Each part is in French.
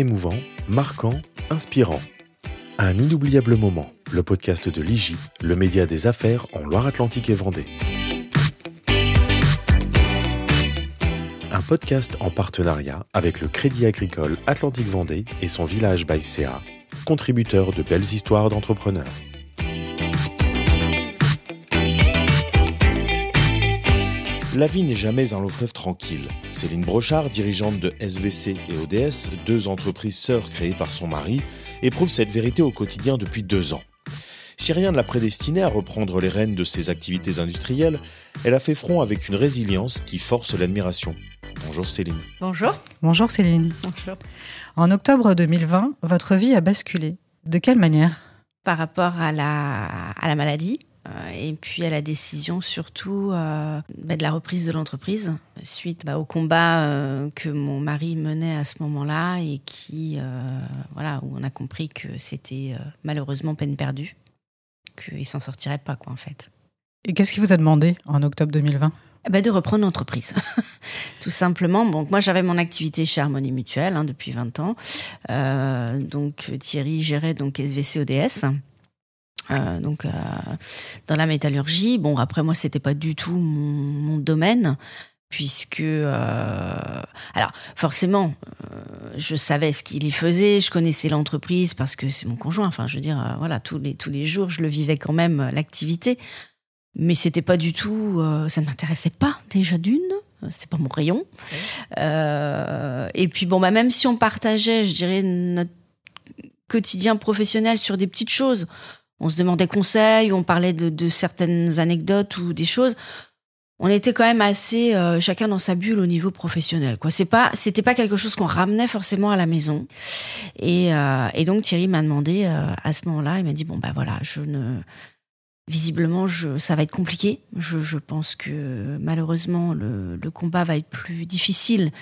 émouvant, marquant, inspirant. Un inoubliable moment, le podcast de l'IGI, le média des affaires en Loire-Atlantique et Vendée. Un podcast en partenariat avec le Crédit Agricole Atlantique Vendée et son village Baïséa, contributeur de belles histoires d'entrepreneurs. La vie n'est jamais un long fleuve tranquille. Céline Brochard, dirigeante de SVC et ODS, deux entreprises sœurs créées par son mari, éprouve cette vérité au quotidien depuis deux ans. Si rien ne l'a prédestinée à reprendre les rênes de ses activités industrielles, elle a fait front avec une résilience qui force l'admiration. Bonjour Céline. Bonjour. Bonjour Céline. Bonjour. En octobre 2020, votre vie a basculé. De quelle manière? Par rapport à la, à la maladie, et puis à la décision surtout euh, bah, de la reprise de l'entreprise suite bah, au combat euh, que mon mari menait à ce moment-là et qui voilà où on a compris que c'était malheureusement peine perdue qu'il s'en sortirait pas quoi en fait. Et qu'est-ce qui vous a demandé en octobre 2020 bah de reprendre l'entreprise, tout simplement. Donc moi j'avais mon activité chez Harmonie Mutuelle hein, depuis 20 ans. donc Thierry gérait donc SVC ODS. Euh, donc euh, dans la métallurgie. Bon, après moi, c'était pas du tout mon, domaine puisque euh, alors forcément je savais ce qu'il y faisait, je connaissais l'entreprise parce que c'est mon conjoint. Enfin, je veux dire, voilà, tous les tous les jours, je le vivais quand même l'activité, mais c'était pas du tout, ça ne m'intéressait pas déjà d'une. C'est pas mon rayon. et puis bon, bah, même si on partageait, je dirais, notre quotidien professionnel sur des petites choses, on se demandait conseil, on parlait de, certaines anecdotes ou des choses. On était quand même assez euh, chacun dans sa bulle au niveau professionnel. Quoi, c'est pas, c'était pas quelque chose qu'on ramenait forcément à la maison. Et, euh, donc Thierry m'a demandé euh, à ce moment-là, il m'a dit bon bah voilà, je ne, visiblement, je, ça va être compliqué. Je, pense que malheureusement le, le, combat va être plus difficile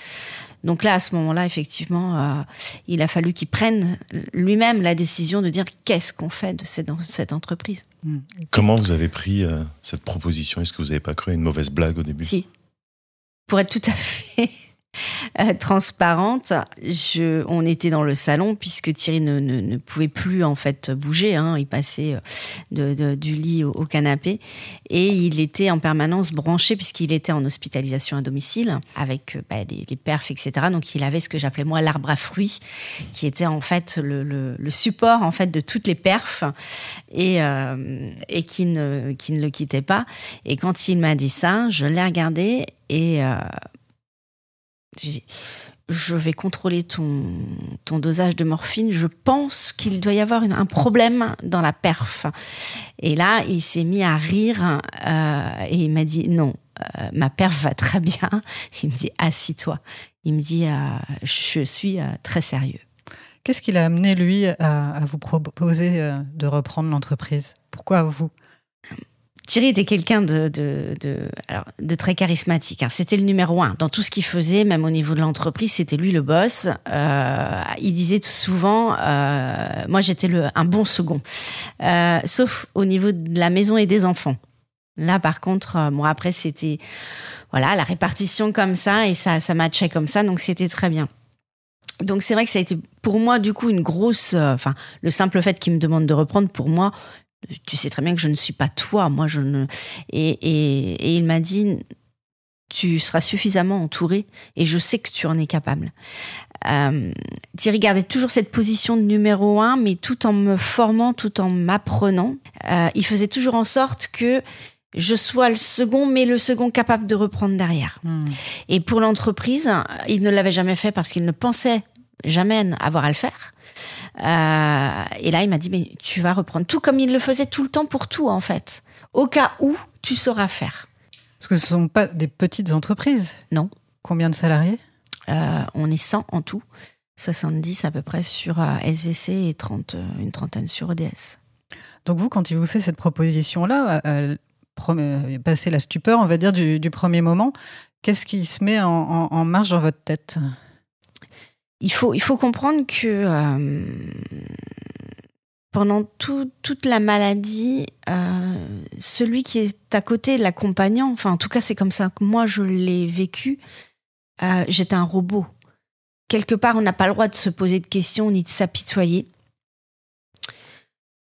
donc là, à ce moment-là, effectivement, euh, il a fallu qu'il prenne lui-même la décision de dire qu'est-ce qu'on fait de cette, cette entreprise. Hmm. Comment vous avez pris euh, cette proposition? Est-ce que vous n'avez pas cru à une mauvaise blague au début? Si. Pour être tout à fait euh, transparente. Je, on était dans le salon puisque Thierry ne, pouvait plus en fait bouger. Hein. il passait euh, du lit au, canapé et il était en permanence branché puisqu'il était en hospitalisation à domicile avec euh, bah, les, perfs, etc. Donc il avait ce que j'appelais moi l'arbre à fruits, qui était en fait le, support en fait de toutes les perfs et, qui ne le quittait pas. Et quand il m'a dit ça, je l'ai regardé et je vais contrôler ton, dosage de morphine, je pense qu'il doit y avoir un problème dans la perf. Et là, il s'est mis à rire euh, et il m'a dit non, euh, ma perf va très bien. Il me dit assis-toi. Il me dit euh, je suis très sérieux. Qu'est-ce qui l'a amené, lui, à vous proposer de reprendre l'entreprise? Pourquoi vous? Thierry était quelqu'un de, de, de, alors, de très charismatique. Hein. C'était le numéro un dans tout ce qu'il faisait, même au niveau de l'entreprise. C'était lui le boss. Euh, il disait souvent, euh, moi j'étais un bon second, euh, sauf au niveau de la maison et des enfants. Là, par contre, euh, moi après c'était voilà la répartition comme ça et ça ça matchait comme ça, donc c'était très bien. Donc c'est vrai que ça a été pour moi du coup une grosse, euh, enfin le simple fait qu'il me demande de reprendre pour moi tu sais très bien que je ne suis pas toi, moi je ne. Et, et, et il m'a dit, tu seras suffisamment entouré et je sais que tu en es capable. Euh, Thierry gardait toujours cette position de numéro un, mais tout en me formant, tout en m'apprenant. Euh, il faisait toujours en sorte que je sois le second, mais le second capable de reprendre derrière. Hmm. Et pour l'entreprise, il ne l'avait jamais fait parce qu'il ne pensait jamais avoir à le faire. Euh, et là, il m'a dit, mais tu vas reprendre tout comme il le faisait tout le temps pour tout, en fait. Au cas où tu sauras faire. Parce que ce ne sont pas des petites entreprises Non. Combien de salariés? Euh, On est 100 en tout. 70 à peu près sur euh, SVC et 30, une trentaine sur ODS. Donc vous, quand il vous fait cette proposition-là, passer la stupeur, on va dire, du, premier moment, qu'est-ce qui se met en marche dans votre tête? Il faut, il faut comprendre que euh, pendant toute la maladie, euh, celui qui est à côté, l'accompagnant, enfin en tout cas c'est comme ça que moi je l'ai vécu, euh, j'étais un robot. quelque part, on n'a pas le droit de se poser de questions ni de s'apitoyer.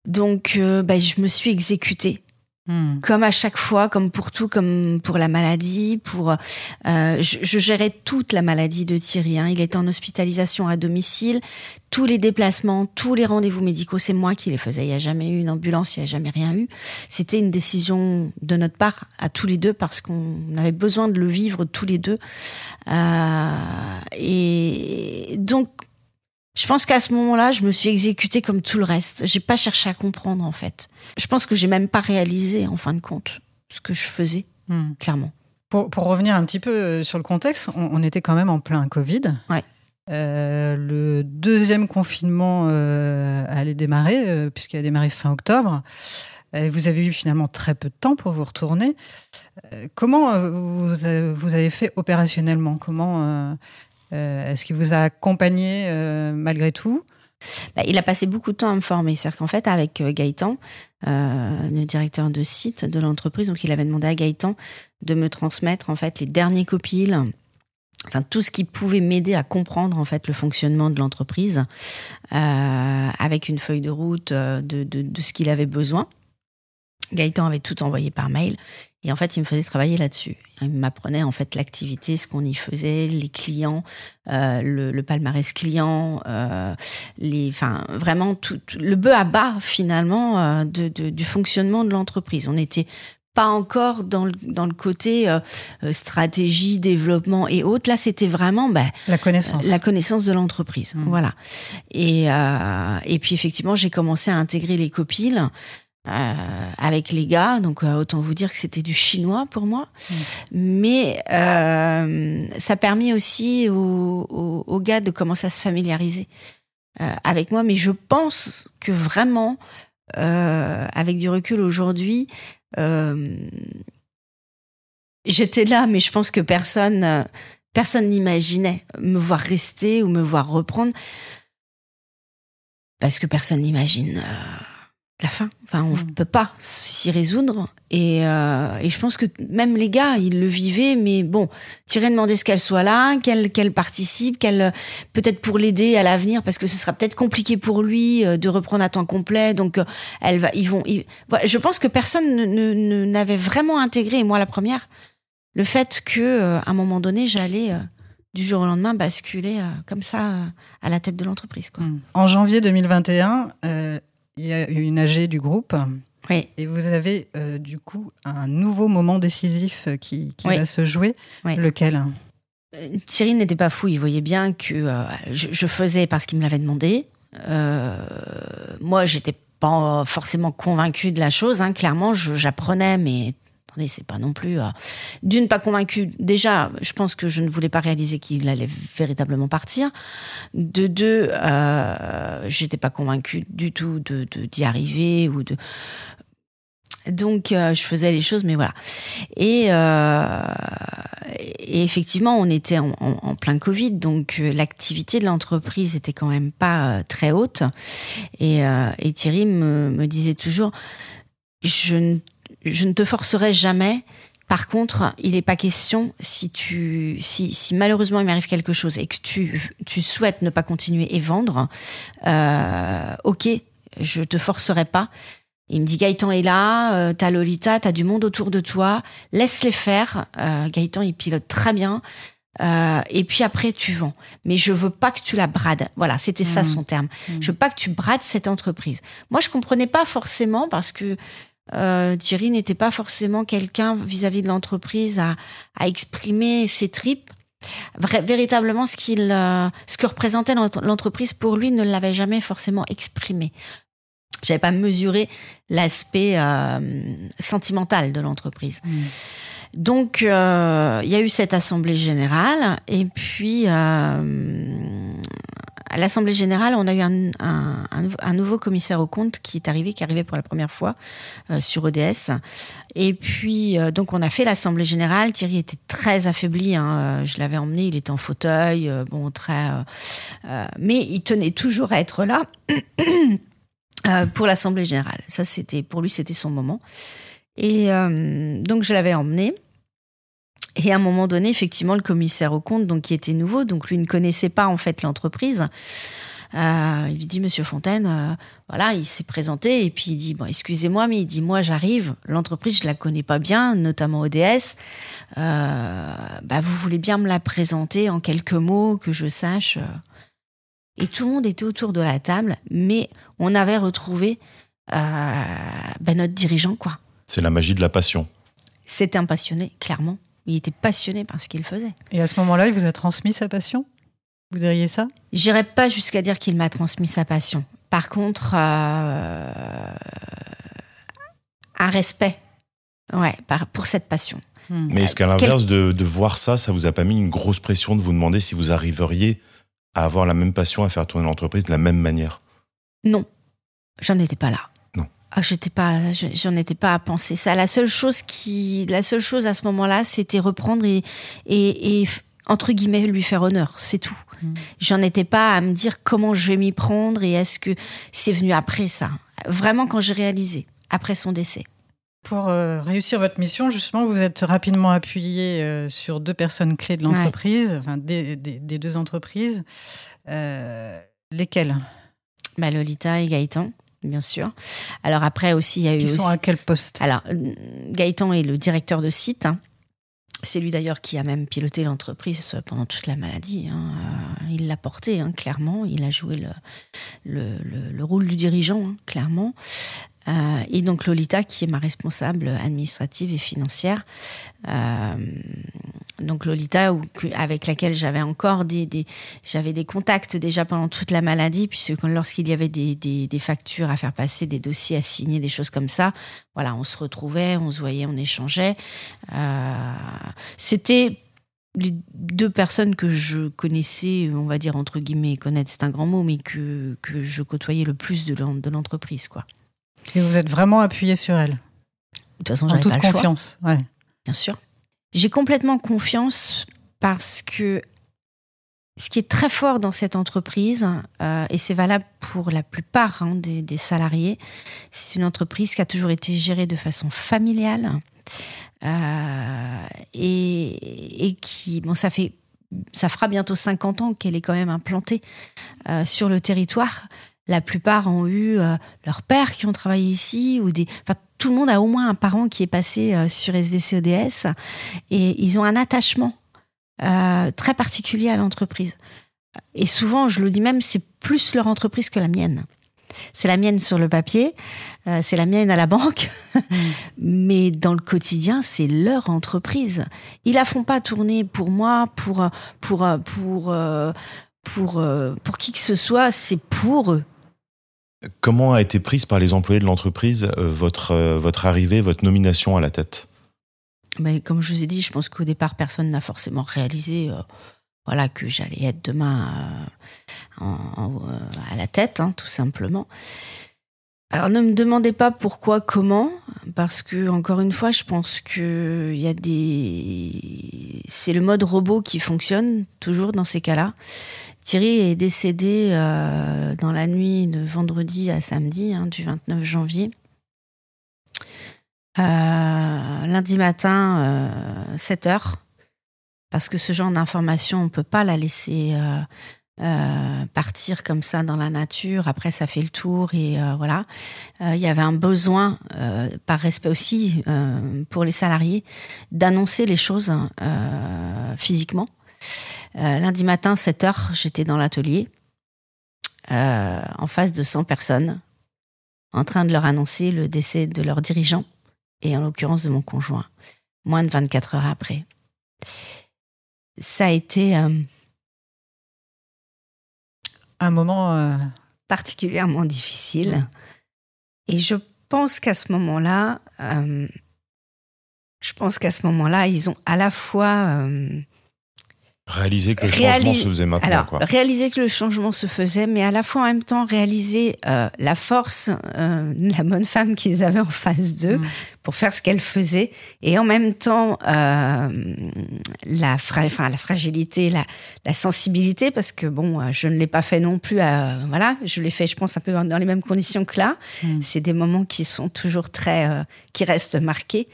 Donc, bah, je me suis exécutée. Hmm. Comme à chaque fois, comme pour tout, comme pour la maladie, pour euh, je, je, gérais toute la maladie de Thierry. Hein. Il était en hospitalisation à domicile, tous les déplacements, tous les rendez-vous médicaux, c'est moi qui les faisais. Il n'y a jamais eu une ambulance, il n'y a jamais rien eu. C'était une décision de notre part à tous les deux parce qu'on avait besoin de le vivre tous les deux. Euh, et donc je pense qu'à ce moment-là, je me suis exécutée comme tout le reste. J'ai pas cherché à comprendre en fait. Je pense que j'ai même pas réalisé en fin de compte ce que je faisais, hmm. clairement. Pour, pour, revenir un petit peu euh, sur le contexte, on, était quand même en plein Covid. Ouais. Euh, le deuxième confinement euh, allait démarrer, euh, puisqu'il a démarré fin octobre. vous avez eu finalement très peu de temps pour vous retourner. comment vous, vous, avez fait opérationnellement? Comment euh, est-ce qu'il vous a accompagné euh, malgré tout? Bah, il a passé beaucoup de temps à me former. C'est-à-dire qu'en fait, avec euh, Gaëtan, le directeur de site de l'entreprise, donc il avait demandé à Gaëtan de me transmettre en fait les derniers copiles, enfin tout ce qui pouvait m'aider à comprendre en fait le fonctionnement de l'entreprise, avec une feuille de route de, de ce qu'il avait besoin. Gaëtan avait tout envoyé par mail et en fait, il me faisait travailler là-dessus. Il m'apprenait en fait l'activité, ce qu'on y faisait, les clients, euh, le, palmarès client, euh, les, enfin vraiment tout, le bas à bas finalement euh, de, du fonctionnement de l'entreprise. On n'était pas encore dans le, dans le côté stratégie, développement et autres. Là, c'était vraiment ben, la connaissance, la connaissance de l'entreprise. Mmh. Voilà. Et, et puis effectivement, j'ai commencé à intégrer les copiles. Euh, avec les gars, donc euh, autant vous dire que c'était du chinois pour moi. Mm. Mais euh, ça a permis aussi aux, gars de commencer à se familiariser avec moi. Mais je pense que vraiment, avec du recul aujourd'hui, j'étais là, mais je pense que personne, personne n'imaginait me voir rester ou me voir reprendre, parce que personne n'imagine la fin. Enfin, on ne mm. peut pas s'y résoudre. Euh, et, je pense que même les gars, ils le vivaient, mais bon, t'irais demander ce qu'elle soit là, qu'elle participe, qu'elle peut-être pour l'aider à l'avenir, parce que ce sera peut-être compliqué pour lui euh, de reprendre à temps complet. Donc, euh, elle va, ils vont. Je pense que personne ne, n'avait vraiment intégré, et moi la première, le fait que à un moment donné, j'allais du jour au lendemain basculer comme ça à la tête de l'entreprise. Mm. En janvier 2021 il y a une AG du groupe. Oui. Et vous avez euh, du coup un nouveau moment décisif euh, qui, va se jouer. Lequel? Euh, Thierry n'était pas fou, il voyait bien que je, faisais parce qu'il me l'avait demandé. moi, j'étais pas forcément convaincue de la chose. Hein. Clairement, j'apprenais, mais attendez, c'est pas non plus. D'une, pas convaincue. Déjà, je pense que je ne voulais pas réaliser qu'il allait véritablement partir. De deux, euh, j'étais pas convaincue du tout de d'y arriver ou de. Donc, euh, je faisais les choses, mais voilà. Et, euh, effectivement, on était en, plein Covid, donc euh, l'activité de l'entreprise était quand même pas très haute. Et, et Thierry me, me disait toujours, je ne je ne te forcerai jamais. Par contre, il n'est pas question si tu, si, si malheureusement il m'arrive quelque chose et que tu, tu souhaites ne pas continuer et vendre, euh, ok, je te forcerai pas. Il me dit Gaëtan est là, euh, t'as Lolita, t'as du monde autour de toi, laisse-les faire. Euh, Gaëtan il pilote très bien. Euh, et puis après tu vends. Mais je veux pas que tu la brades. Voilà, c'était ça mmh. son terme. Mmh. Je veux pas que tu brades cette entreprise. Moi je comprenais pas forcément parce que euh, Thierry n'était pas forcément quelqu'un vis-à-vis de l'entreprise à, exprimer ses tripes. véritablement, ce, qu'il, euh, ce que représentait l'entreprise pour lui ne l'avait jamais forcément exprimé. J'avais pas mesuré l'aspect euh, sentimental de l'entreprise. Mmh. Donc, il y a eu cette assemblée générale, et puis à l'Assemblée générale, on a eu un, nouveau commissaire au compte qui est arrivé, qui est arrivé pour la première fois euh, sur ODS. Et puis, euh, donc, on a fait l'Assemblée générale. Thierry était très affaibli. Hein. Euh, je l'avais emmené, il était en fauteuil, bon, très. mais il tenait toujours à être là pour l'Assemblée générale. Ça, c'était pour lui, c'était son moment. Et donc, je l'avais emmené. Et à un moment donné, effectivement, le commissaire au compte, donc qui était nouveau, donc lui ne connaissait pas en fait l'entreprise. Euh, il lui dit Monsieur Fontaine, euh, voilà, il s'est présenté et puis il dit bon, excusez-moi, mais il dit moi j'arrive, l'entreprise je la connais pas bien, notamment ODS. Euh, bah, vous voulez bien me la présenter en quelques mots que je sache. Et tout le monde était autour de la table, mais on avait retrouvé bah, notre dirigeant quoi. C'est la magie de la passion. C'était un passionné, clairement. Il était passionné par ce qu'il faisait. Et à ce moment-là, il vous a transmis sa passion? Vous diriez ça? J'irais pas jusqu'à dire qu'il m'a transmis sa passion. Par contre, euh, un respect ouais, pour cette passion. Hmm. Mais est-ce qu'à l'inverse de, de, voir ça, ça vous a pas mis une grosse pression de vous demander si vous arriveriez à avoir la même passion, à faire tourner l'entreprise de la même manière? Non, j'en étais pas là. Ah, j'étais pas, j'en étais pas à penser ça. La seule chose qui, la seule chose à ce moment-là, c'était reprendre et, et, entre guillemets lui faire honneur, c'est tout. Mm. J'en étais pas à me dire comment je vais m'y prendre et est-ce que c'est venu après ça. Vraiment quand j'ai réalisé, après son décès. Pour euh, réussir votre mission, justement, vous êtes rapidement appuyé euh, sur deux personnes clés de l'entreprise, enfin des, des, deux entreprises. Euh, lesquelles? Bah, Lolita et Gaëtan bien sûr. Alors après aussi, il y a eu. Qui sont à quel poste? Alors, Gaëtan est le directeur de site. Hein. C'est lui d'ailleurs qui a même piloté l'entreprise pendant toute la maladie. Hein. Euh, il l'a porté, hein, clairement. Il a joué le, le, rôle du dirigeant, clairement. Euh, et donc Lolita, qui est ma responsable administrative et financière. Euh, donc Lolita, avec laquelle j'avais encore des, j'avais des contacts déjà pendant toute la maladie, puisque lorsqu'il y avait des, des, factures à faire passer, des dossiers à signer, des choses comme ça, voilà, on se retrouvait, on se voyait, on échangeait. Euh, c'était les deux personnes que je connaissais, on va dire entre guillemets, connaître c'est un grand mot, mais que, que je côtoyais le plus de l'entreprise, quoi. Et vous êtes vraiment appuyé sur elle? De toute façon, en toute confiance. Ouais. Bien sûr. J'ai complètement confiance parce que ce qui est très fort dans cette entreprise, euh, et c'est valable pour la plupart hein, des, salariés, c'est une entreprise qui a toujours été gérée de façon familiale euh, et, qui, bon, ça fait, ça fera bientôt 50 ans qu'elle est quand même implantée euh, sur le territoire la plupart ont eu leurs pères qui ont travaillé ici ou des. Tout le monde a au moins un parent qui est passé euh, sur SVC ODS et ils ont un attachement euh, très particulier à l'entreprise. Et souvent, je le dis même, c'est plus leur entreprise que la mienne. C'est la mienne sur le papier, c'est la mienne à la banque, mm. mais dans le quotidien, c'est leur entreprise. Ils la font pas tourner pour moi, pour pour pour pour pour qui que ce soit, c'est pour eux. Comment a été prise par les employés de l'entreprise euh, votre, euh, votre arrivée, votre nomination à la tête? Ben, Comme je vous ai dit, je pense qu'au départ, personne n'a forcément réalisé euh, voilà, que j'allais être demain à la tête, hein, tout simplement. Alors ne me demandez pas pourquoi, comment, parce que encore une fois, je pense que c'est le mode robot qui fonctionne toujours dans ces cas-là. Thierry est décédé euh, dans la nuit de vendredi à samedi, hein, du 29 janvier. Euh, lundi matin, 7 euh, heures, parce que ce genre d'information, on ne peut pas la laisser partir comme ça dans la nature. Après, ça fait le tour et voilà. Il y avait un besoin, par respect aussi pour les salariés, d'annoncer les choses physiquement. Euh, lundi matin, 7 heures, j'étais dans l'atelier, euh, en face de 100 personnes, en train de leur annoncer le décès de leur dirigeant, et en l'occurrence de mon conjoint, moins de 24 heures après. Ça a été euh, un moment particulièrement difficile. Et je pense qu'à ce moment-là, je pense qu'à ce moment-là, ils ont à la fois Réaliser que le changement se faisait maintenant. Alors, réaliser que le changement se faisait, mais à la fois en même temps réaliser euh, la force, euh, la bonne femme qu'ils avaient en face d'eux mm. pour faire ce qu'elle faisait, et en même temps euh, la, enfin, la fragilité, la, la, sensibilité, parce que bon, euh, je ne l'ai pas fait non plus. À, voilà, je l'ai fait, je pense, un peu dans, les mêmes conditions que là. Mm. C'est des moments qui sont toujours très, euh, qui restent marqués.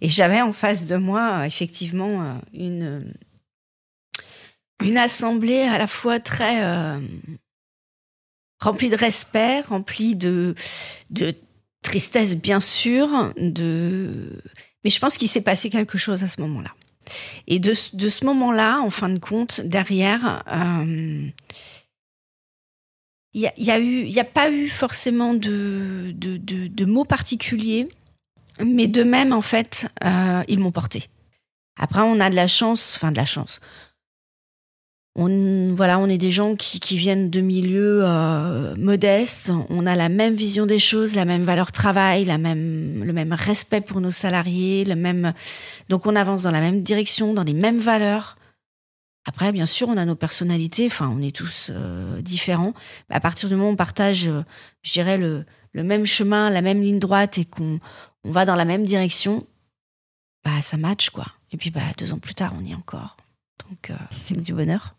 Et j'avais en face de moi, effectivement, une une assemblée à la fois très euh, remplie de respect, remplie de, tristesse bien sûr, de mais je pense qu'il s'est passé quelque chose à ce moment-là. Et de, ce moment-là, en fin de compte, derrière, euh, il n'y a, a, pas eu forcément de, mots particuliers, mais de même, en fait, euh, ils m'ont porté. Après, on a de la chance, enfin de la chance on, voilà, on est des gens qui, viennent de milieux euh, modestes. On a la même vision des choses, la même valeur travail, la même, le même respect pour nos salariés, le même. Donc on avance dans la même direction, dans les mêmes valeurs. Après, bien sûr, on a nos personnalités. Enfin, on est tous euh, différents. à partir du moment où on partage, euh, je dirais le, le même chemin, la même ligne droite et qu'on on va dans la même direction, bah ça match quoi. Et puis bah deux ans plus tard, on y est encore. Donc c'est du bonheur.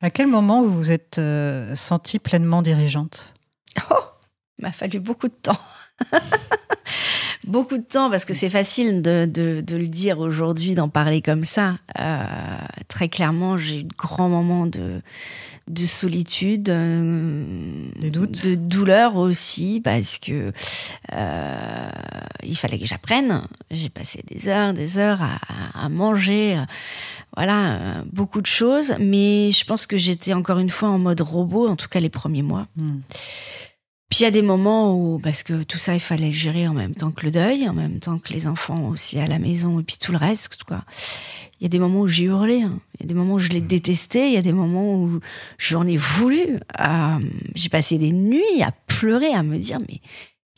À quel moment vous vous êtes euh, sentie pleinement dirigeante? Oh, il m'a fallu beaucoup de temps. beaucoup de temps parce que c'est facile de, de, le dire aujourd'hui, d'en parler comme ça. Euh, très clairement, j'ai eu de grands moments de, de solitude, euh, des doutes, de douleur aussi parce que euh, il fallait que j'apprenne. J'ai passé des heures, des heures à, à manger voilà, beaucoup de choses. Mais je pense que j'étais encore une fois en mode robot, en tout cas les premiers mois. Hmm. Puis il y a des moments où, parce que tout ça, il fallait le gérer en même temps que le deuil, en même temps que les enfants aussi à la maison, et puis tout le reste, quoi. Il y a des moments où j'ai hurlé, hein. il y a des moments où je l'ai détesté, il y a des moments où j'en ai voulu. Euh, j'ai passé des nuits à pleurer, à me dire, mais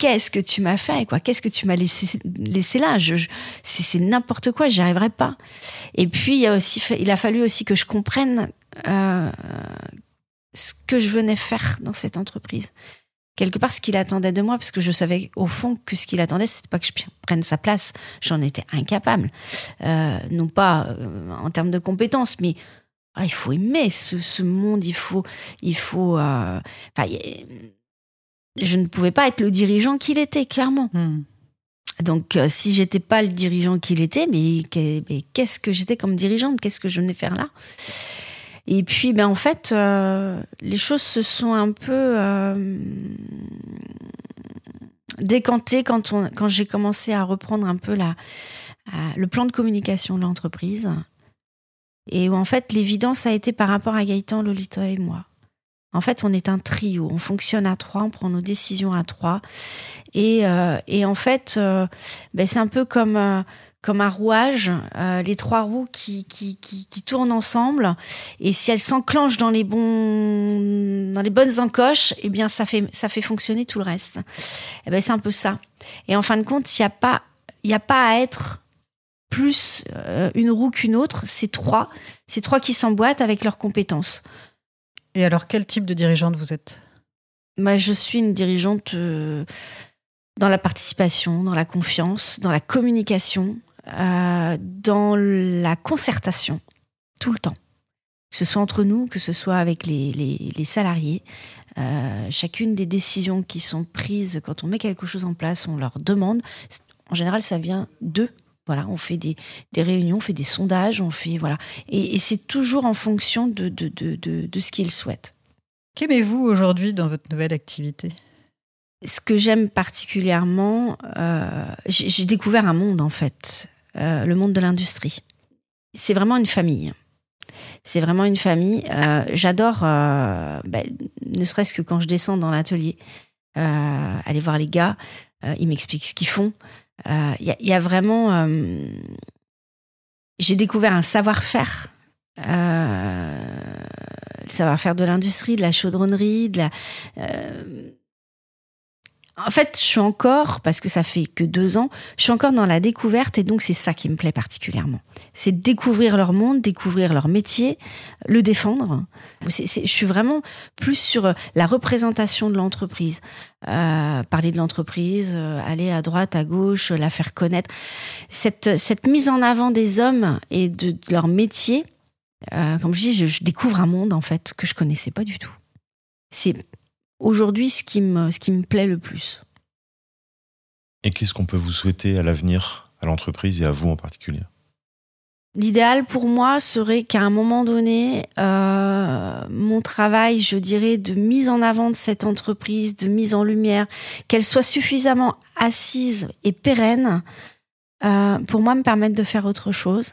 qu'est-ce que tu m'as fait quoi? Qu'est-ce que tu m'as laissé, laissé là? Je, C'est n'importe quoi, j'y arriverai pas. Et puis il a aussi, il a fallu aussi que je comprenne euh, ce que je venais faire dans cette entreprise. Quelque part, ce qu'il attendait de moi, parce que je savais au fond que ce qu'il attendait, c'était pas que je prenne sa place. J'en étais incapable, euh, non pas euh, en termes de compétences, mais il faut aimer ce, monde. Il faut, il faut. Enfin, je ne pouvais pas être le dirigeant qu'il était, clairement. Hmm. Donc, euh, si j'étais pas le dirigeant qu'il était, mais, qu'est-ce que j'étais comme dirigeante? Qu'est-ce que je venais faire là? Et puis, ben, en fait, euh, les choses se sont un peu euh, décantées quand, on, quand j'ai commencé à reprendre un peu la, le plan de communication de l'entreprise. Et où, en fait, l'évidence a été par rapport à Gaëtan, Lolita et moi. En fait, on est un trio, on fonctionne à trois, on prend nos décisions à trois. Et, euh, et en fait, euh, ben c'est un peu comme, euh, comme un rouage, les trois roues qui, qui, qui, tournent ensemble. Et si elles s'enclenchent dans les dans les bonnes encoches, eh bien, ça fait, ça fait fonctionner tout le reste. Et eh ben, c'est un peu ça. Et en fin de compte, il n'y a pas, il a pas à être plus une roue qu'une autre. C'est trois, c'est trois qui s'emboîtent avec leurs compétences. Et alors, quel type de dirigeante vous êtes? Bah, Je suis une dirigeante euh, dans la participation, dans la confiance, dans la communication, euh, dans la concertation, tout le temps. Que ce soit entre nous, que ce soit avec les, les, salariés. Euh, chacune des décisions qui sont prises quand on met quelque chose en place, on leur demande. En général, ça vient d'eux voilà, on fait des, réunions, on fait des sondages, on fait voilà, et, c'est toujours en fonction de, de, ce qu'ils souhaitent. Qu'aimez-vous aujourd'hui dans votre nouvelle activité? Ce que j'aime particulièrement, euh, j'ai découvert un monde en fait, euh, le monde de l'industrie. C'est vraiment une famille. C'est vraiment une famille. Euh, j'adore, ben, ne serait-ce que quand je descends dans l'atelier, aller voir les gars, ils m'expliquent ce qu'ils font. Il euh, y, a vraiment. Euh, j'ai découvert un savoir-faire. Euh, le savoir-faire de l'industrie, de la chaudronnerie, de la. En fait, je suis encore, parce que ça fait que deux ans, je suis encore dans la découverte et donc c'est ça qui me plaît particulièrement. C'est découvrir leur monde, découvrir leur métier, le défendre. je suis vraiment plus sur la représentation de l'entreprise. Euh, parler de l'entreprise, euh, aller à droite, à gauche, la faire connaître. Cette, mise en avant des hommes et de, leur métier, euh, comme je dis, je, je, découvre un monde en fait que je connaissais pas du tout. C'est aujourd'hui ce qui me, ce qui me plaît le plus. Et qu'est-ce qu'on peut vous souhaiter à l'avenir, à l'entreprise et à vous en particulier? L'idéal pour moi serait qu'à un moment donné, euh, mon travail, je dirais, de mise en avant de cette entreprise, de mise en lumière, qu'elle soit suffisamment assise et pérenne euh, pour moi me permettre de faire autre chose,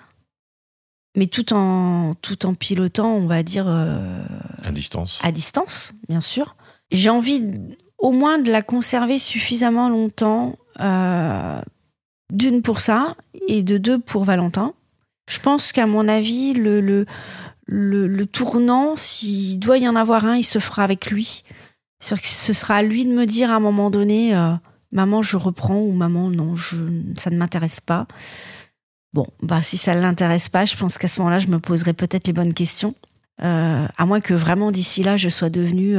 mais tout en tout en pilotant, on va dire euh, à distance. À distance, bien sûr j'ai envie au moins de la conserver suffisamment longtemps, euh, d'une pour ça et de deux pour Valentin. Je pense qu'à mon avis, le, le, le, tournant, s'il doit y en avoir un, il se fera avec lui. Que ce sera à lui de me dire à un moment donné, euh, maman, je reprends ou maman, non, je, ça ne m'intéresse pas. Bon, bah si ça ne l'intéresse pas, je pense qu'à ce moment-là, je me poserai peut-être les bonnes questions. Euh, à moins que vraiment d'ici là, je sois devenue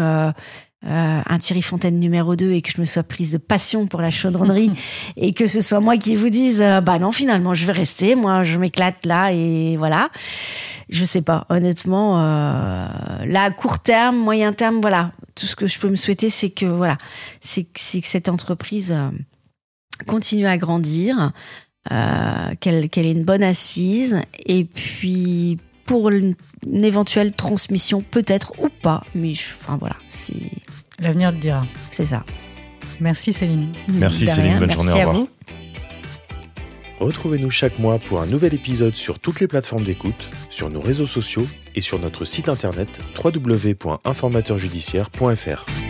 un Thierry Fontaine numéro 2 et que je me sois prise de passion pour la chaudronnerie et que ce soit moi qui vous dise euh, bah non finalement je vais rester. Moi je m'éclate là et voilà. Je sais pas. Honnêtement euh, là à court terme moyen terme voilà. Tout ce que je peux me souhaiter c'est que voilà c'est que cette entreprise euh, continue à grandir qu'elle qu'elle ait une bonne assise et puis pour une, éventuelle transmission, peut-être ou pas. Mais enfin voilà, c'est. L'avenir le dira. C'est ça. Merci Céline. Merci Céline, bonne journée, au revoir. Vous. Retrouvez-nous chaque mois pour un nouvel épisode sur toutes les plateformes d'écoute, sur nos réseaux sociaux et sur notre site internet www.informateurjudiciaire.fr.